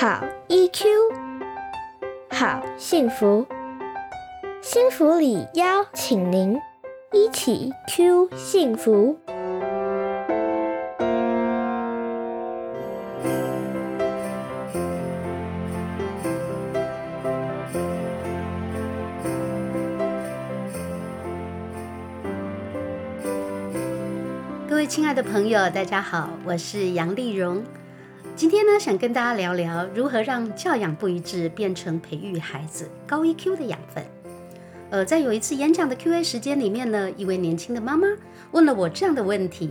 好 EQ，好幸福，幸福里邀请您一起 Q 幸福。各位亲爱的朋友，大家好，我是杨丽蓉。今天呢，想跟大家聊聊如何让教养不一致变成培育孩子高 EQ 的养分。呃，在有一次演讲的 Q&A 时间里面呢，一位年轻的妈妈问了我这样的问题，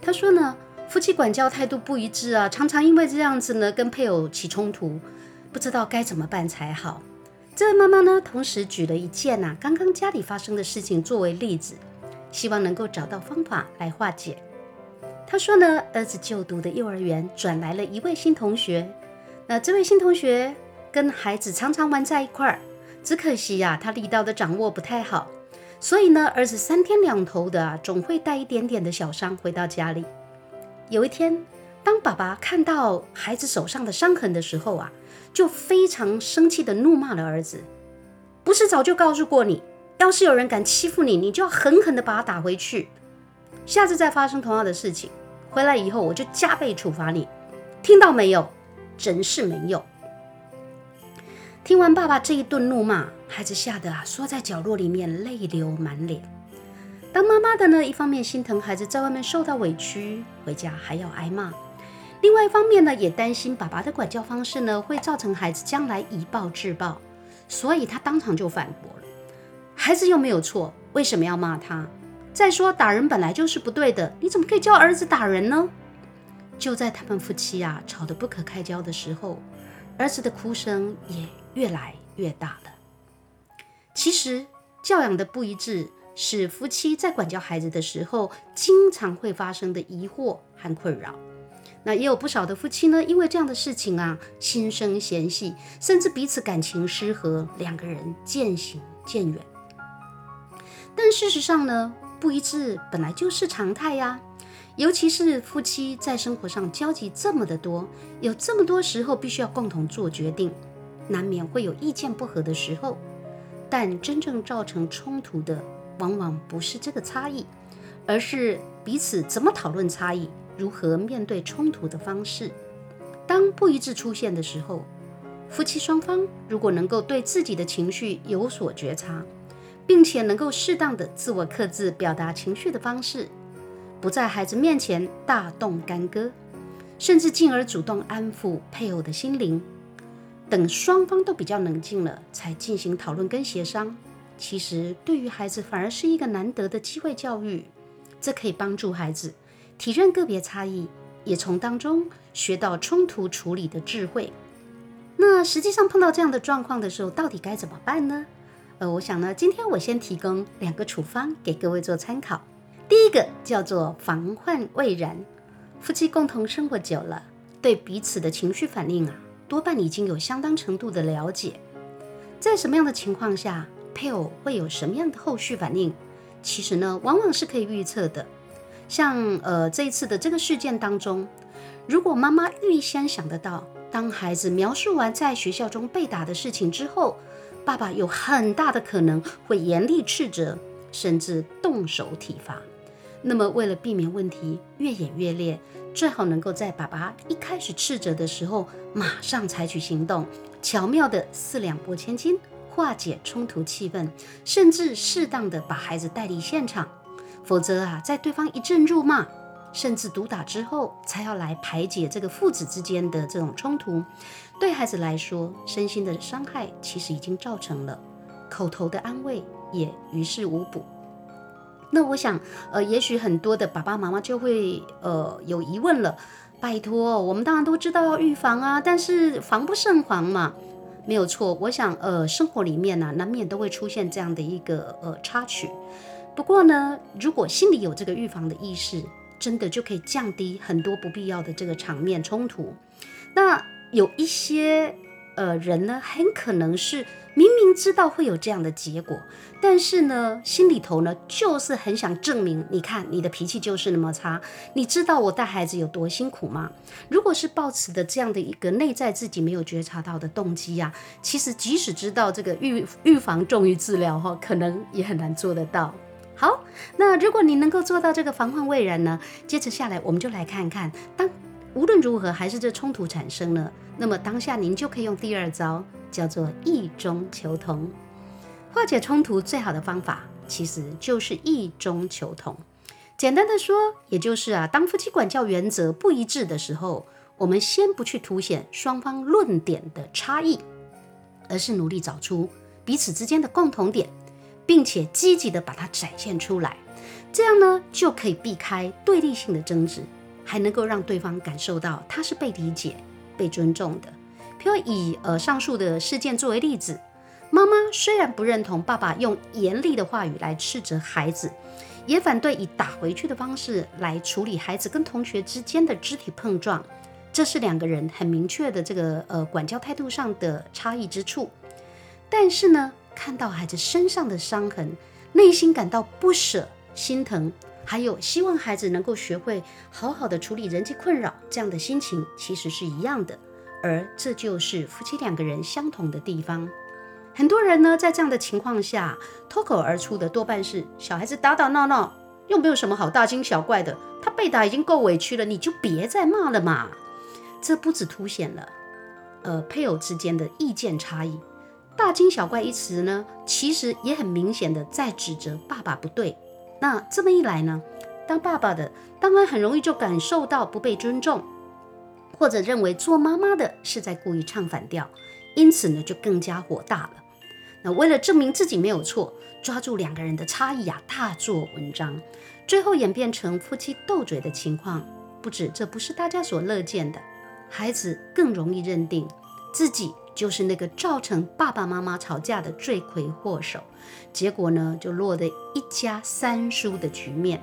她说呢，夫妻管教态度不一致啊，常常因为这样子呢，跟配偶起冲突，不知道该怎么办才好。这位妈妈呢，同时举了一件呐刚刚家里发生的事情作为例子，希望能够找到方法来化解。他说呢，儿子就读的幼儿园转来了一位新同学。那这位新同学跟孩子常常玩在一块儿，只可惜呀，他力道的掌握不太好，所以呢，儿子三天两头的啊，总会带一点点的小伤回到家里。有一天，当爸爸看到孩子手上的伤痕的时候啊，就非常生气的怒骂了儿子：“不是早就告诉过你，要是有人敢欺负你，你就要狠狠的把他打回去。”下次再发生同样的事情，回来以后我就加倍处罚你，听到没有？真是没用！听完爸爸这一顿怒骂，孩子吓得啊缩在角落里面，泪流满脸。当妈妈的呢，一方面心疼孩子在外面受到委屈，回家还要挨骂；另外一方面呢，也担心爸爸的管教方式呢会造成孩子将来以暴制暴，所以他当场就反驳了：孩子又没有错，为什么要骂他？再说打人本来就是不对的，你怎么可以教儿子打人呢？就在他们夫妻啊吵得不可开交的时候，儿子的哭声也越来越大了。其实教养的不一致是夫妻在管教孩子的时候经常会发生的疑惑和困扰。那也有不少的夫妻呢，因为这样的事情啊，心生嫌隙，甚至彼此感情失和，两个人渐行渐远。但事实上呢？不一致本来就是常态呀，尤其是夫妻在生活上交集这么的多，有这么多时候必须要共同做决定，难免会有意见不合的时候。但真正造成冲突的，往往不是这个差异，而是彼此怎么讨论差异，如何面对冲突的方式。当不一致出现的时候，夫妻双方如果能够对自己的情绪有所觉察。并且能够适当的自我克制表达情绪的方式，不在孩子面前大动干戈，甚至进而主动安抚配偶的心灵，等双方都比较冷静了，才进行讨论跟协商。其实对于孩子反而是一个难得的机会教育，这可以帮助孩子体认个别差异，也从当中学到冲突处理的智慧。那实际上碰到这样的状况的时候，到底该怎么办呢？呃，我想呢，今天我先提供两个处方给各位做参考。第一个叫做防患未然。夫妻共同生活久了，对彼此的情绪反应啊，多半已经有相当程度的了解。在什么样的情况下，配偶会有什么样的后续反应，其实呢，往往是可以预测的。像呃这一次的这个事件当中，如果妈妈预先想得到，当孩子描述完在学校中被打的事情之后，爸爸有很大的可能会严厉斥责，甚至动手体罚。那么，为了避免问题越演越烈，最好能够在爸爸一开始斥责的时候，马上采取行动，巧妙的四两拨千斤，化解冲突气氛，甚至适当的把孩子带离现场。否则啊，在对方一阵辱骂。甚至毒打之后，才要来排解这个父子之间的这种冲突，对孩子来说，身心的伤害其实已经造成了，口头的安慰也于事无补。那我想，呃，也许很多的爸爸妈妈就会呃有疑问了。拜托，我们当然都知道要预防啊，但是防不胜防嘛，没有错。我想，呃，生活里面呢，难免都会出现这样的一个呃插曲。不过呢，如果心里有这个预防的意识，真的就可以降低很多不必要的这个场面冲突。那有一些呃人呢，很可能是明明知道会有这样的结果，但是呢，心里头呢就是很想证明，你看你的脾气就是那么差，你知道我带孩子有多辛苦吗？如果是抱持的这样的一个内在自己没有觉察到的动机呀，其实即使知道这个预预防重于治疗哈，可能也很难做得到。那如果你能够做到这个防患未然呢，接着下来我们就来看看，当无论如何还是这冲突产生了，那么当下您就可以用第二招，叫做异中求同。化解冲突最好的方法其实就是异中求同。简单的说，也就是啊，当夫妻管教原则不一致的时候，我们先不去凸显双方论点的差异，而是努力找出彼此之间的共同点。并且积极的把它展现出来，这样呢就可以避开对立性的争执，还能够让对方感受到他是被理解、被尊重的。譬如以呃上述的事件作为例子，妈妈虽然不认同爸爸用严厉的话语来斥责孩子，也反对以打回去的方式来处理孩子跟同学之间的肢体碰撞，这是两个人很明确的这个呃管教态度上的差异之处。但是呢。看到孩子身上的伤痕，内心感到不舍、心疼，还有希望孩子能够学会好好的处理人际困扰，这样的心情其实是一样的。而这就是夫妻两个人相同的地方。很多人呢，在这样的情况下脱口而出的多半是小孩子打打闹闹，又没有什么好大惊小怪的。他被打已经够委屈了，你就别再骂了嘛。这不止凸显了呃配偶之间的意见差异。大惊小怪一词呢，其实也很明显的在指责爸爸不对。那这么一来呢，当爸爸的当然很容易就感受到不被尊重，或者认为做妈妈的是在故意唱反调，因此呢就更加火大了。那为了证明自己没有错，抓住两个人的差异啊，大做文章，最后演变成夫妻斗嘴的情况，不止这不是大家所乐见的，孩子更容易认定自己。就是那个造成爸爸妈妈吵架的罪魁祸首，结果呢，就落得一家三输的局面。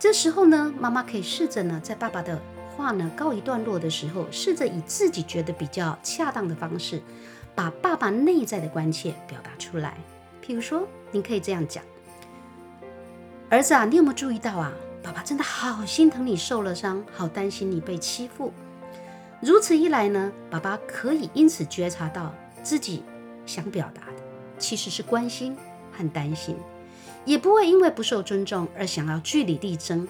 这时候呢，妈妈可以试着呢，在爸爸的话呢告一段落的时候，试着以自己觉得比较恰当的方式，把爸爸内在的关切表达出来。譬如说，你可以这样讲：“儿子啊，你有没有注意到啊？爸爸真的好心疼你受了伤，好担心你被欺负。”如此一来呢，爸爸可以因此觉察到自己想表达的其实是关心和担心，也不会因为不受尊重而想要据理力争，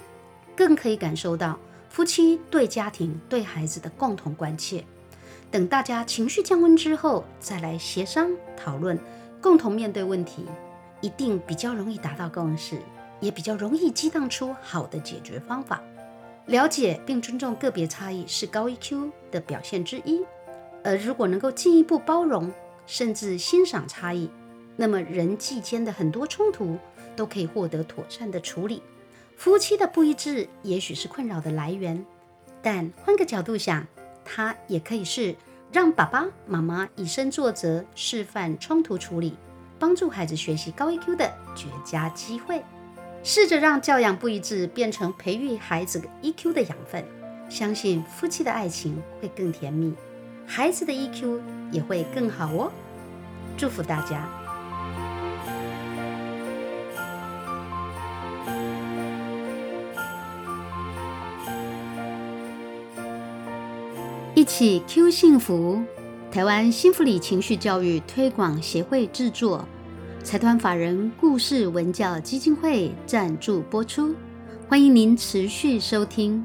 更可以感受到夫妻对家庭、对孩子的共同关切。等大家情绪降温之后，再来协商讨论，共同面对问题，一定比较容易达到共识，也比较容易激荡出好的解决方法。了解并尊重个别差异是高 EQ 的表现之一，而如果能够进一步包容甚至欣赏差异，那么人际间的很多冲突都可以获得妥善的处理。夫妻的不一致也许是困扰的来源，但换个角度想，它也可以是让爸爸妈妈以身作则，示范冲突处理，帮助孩子学习高 EQ 的绝佳机会。试着让教养不一致变成培育孩子 EQ 的养分，相信夫妻的爱情会更甜蜜，孩子的 EQ 也会更好哦。祝福大家！一起 Q 幸福，台湾幸福里情绪教育推广协会制作。财团法人故事文教基金会赞助播出，欢迎您持续收听。